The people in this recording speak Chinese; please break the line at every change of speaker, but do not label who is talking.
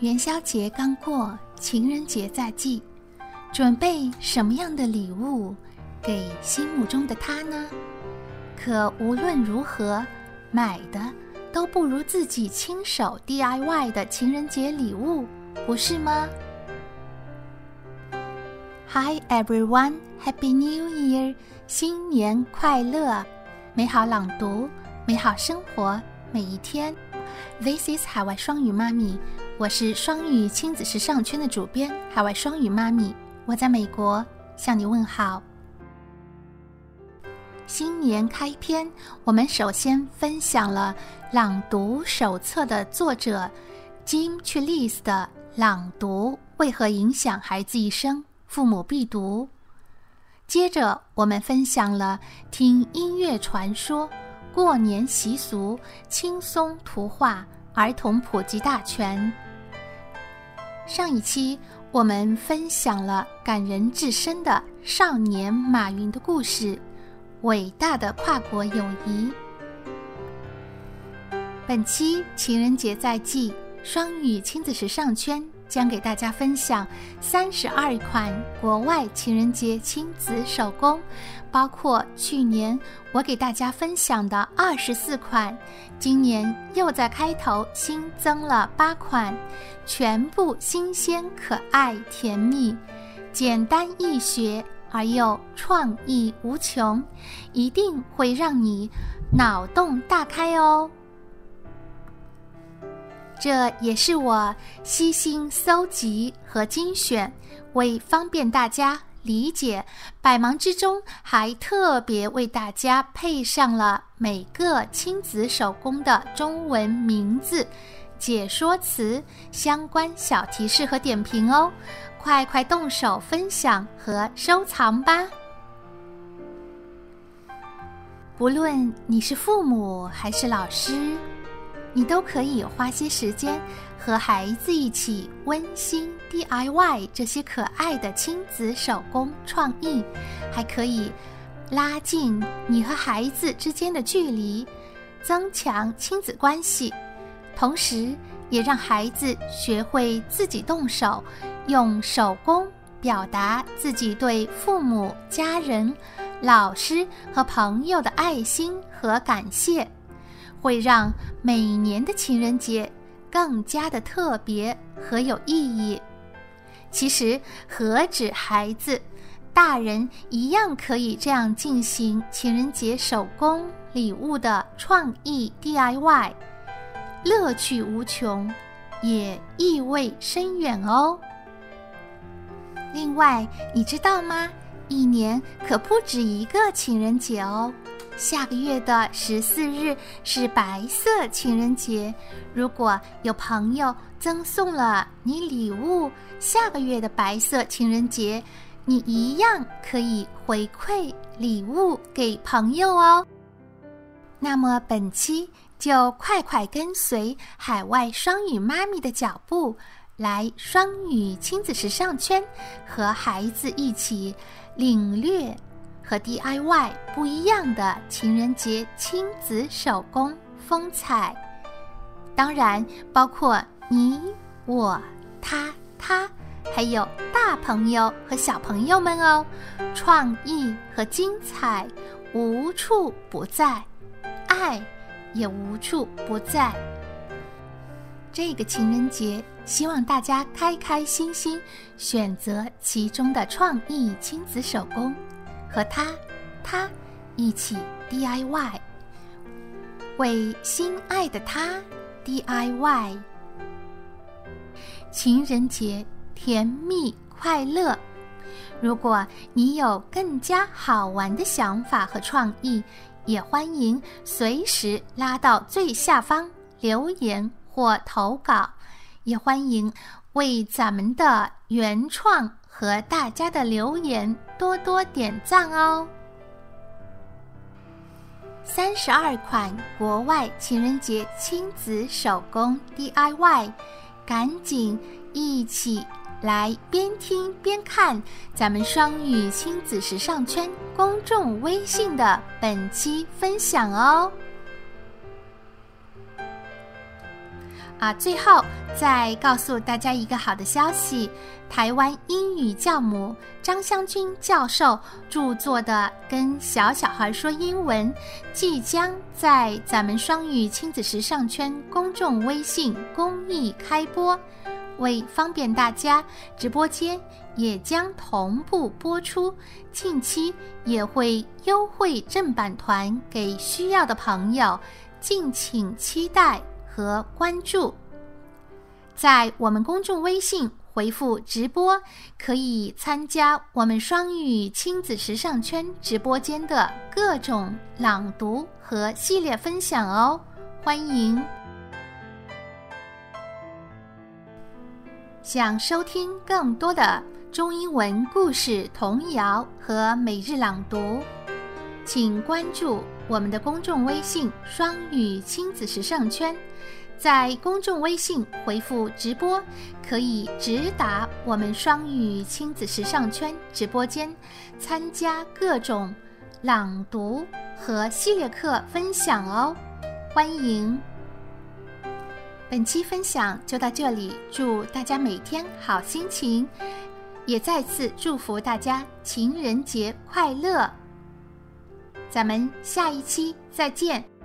元宵节刚过，情人节在即，准备什么样的礼物给心目中的他呢？可无论如何，买的都不如自己亲手 DIY 的情人节礼物，不是吗？Hi everyone, Happy New Year！新年快乐，美好朗读，美好生活，每一天。This is 海外双语妈咪。我是双语亲子时尚圈的主编，海外双语妈咪。我在美国向你问好。新年开篇，我们首先分享了朗读手册的作者 Jim Chillis 的《朗读为何影响孩子一生？父母必读》。接着，我们分享了听音乐传说、过年习俗、轻松图画、儿童普及大全。上一期我们分享了感人至深的少年马云的故事，伟大的跨国友谊。本期情人节在即，双语亲子时尚圈。将给大家分享三十二款国外情人节亲子手工，包括去年我给大家分享的二十四款，今年又在开头新增了八款，全部新鲜、可爱、甜蜜，简单易学而又创意无穷，一定会让你脑洞大开哦。这也是我悉心搜集和精选，为方便大家理解，百忙之中还特别为大家配上了每个亲子手工的中文名字、解说词、相关小提示和点评哦！快快动手分享和收藏吧！不论你是父母还是老师。你都可以花些时间和孩子一起温馨 DIY 这些可爱的亲子手工创意，还可以拉近你和孩子之间的距离，增强亲子关系，同时也让孩子学会自己动手，用手工表达自己对父母、家人、老师和朋友的爱心和感谢。会让每年的情人节更加的特别和有意义。其实何止孩子，大人一样可以这样进行情人节手工礼物的创意 DIY，乐趣无穷，也意味深远哦。另外，你知道吗？一年可不止一个情人节哦。下个月的十四日是白色情人节，如果有朋友赠送了你礼物，下个月的白色情人节，你一样可以回馈礼物给朋友哦。那么本期就快快跟随海外双语妈咪的脚步，来双语亲子时尚圈，和孩子一起领略。和 DIY 不一样的情人节亲子手工风采，当然包括你、我、他、他，还有大朋友和小朋友们哦。创意和精彩无处不在，爱也无处不在。这个情人节，希望大家开开心心选择其中的创意亲子手工。和他，他一起 DIY，为心爱的他 DIY。情人节甜蜜快乐！如果你有更加好玩的想法和创意，也欢迎随时拉到最下方留言或投稿，也欢迎为咱们的原创。和大家的留言多多点赞哦！三十二款国外情人节亲子手工 DIY，赶紧一起来边听边看咱们双语亲子时尚圈公众微信的本期分享哦！啊，最后再告诉大家一个好的消息：台湾英语教母张香君教授著作的《跟小小孩说英文》即将在咱们双语亲子时尚圈公众微信公益开播。为方便大家，直播间也将同步播出，近期也会优惠正版团给需要的朋友，敬请期待。和关注，在我们公众微信回复“直播”，可以参加我们双语亲子时尚圈直播间的各种朗读和系列分享哦。欢迎！想收听更多的中英文故事、童谣和每日朗读，请关注我们的公众微信“双语亲子时尚圈”。在公众微信回复“直播”，可以直达我们双语亲子时尚圈直播间，参加各种朗读和系列课分享哦。欢迎！本期分享就到这里，祝大家每天好心情，也再次祝福大家情人节快乐！咱们下一期再见。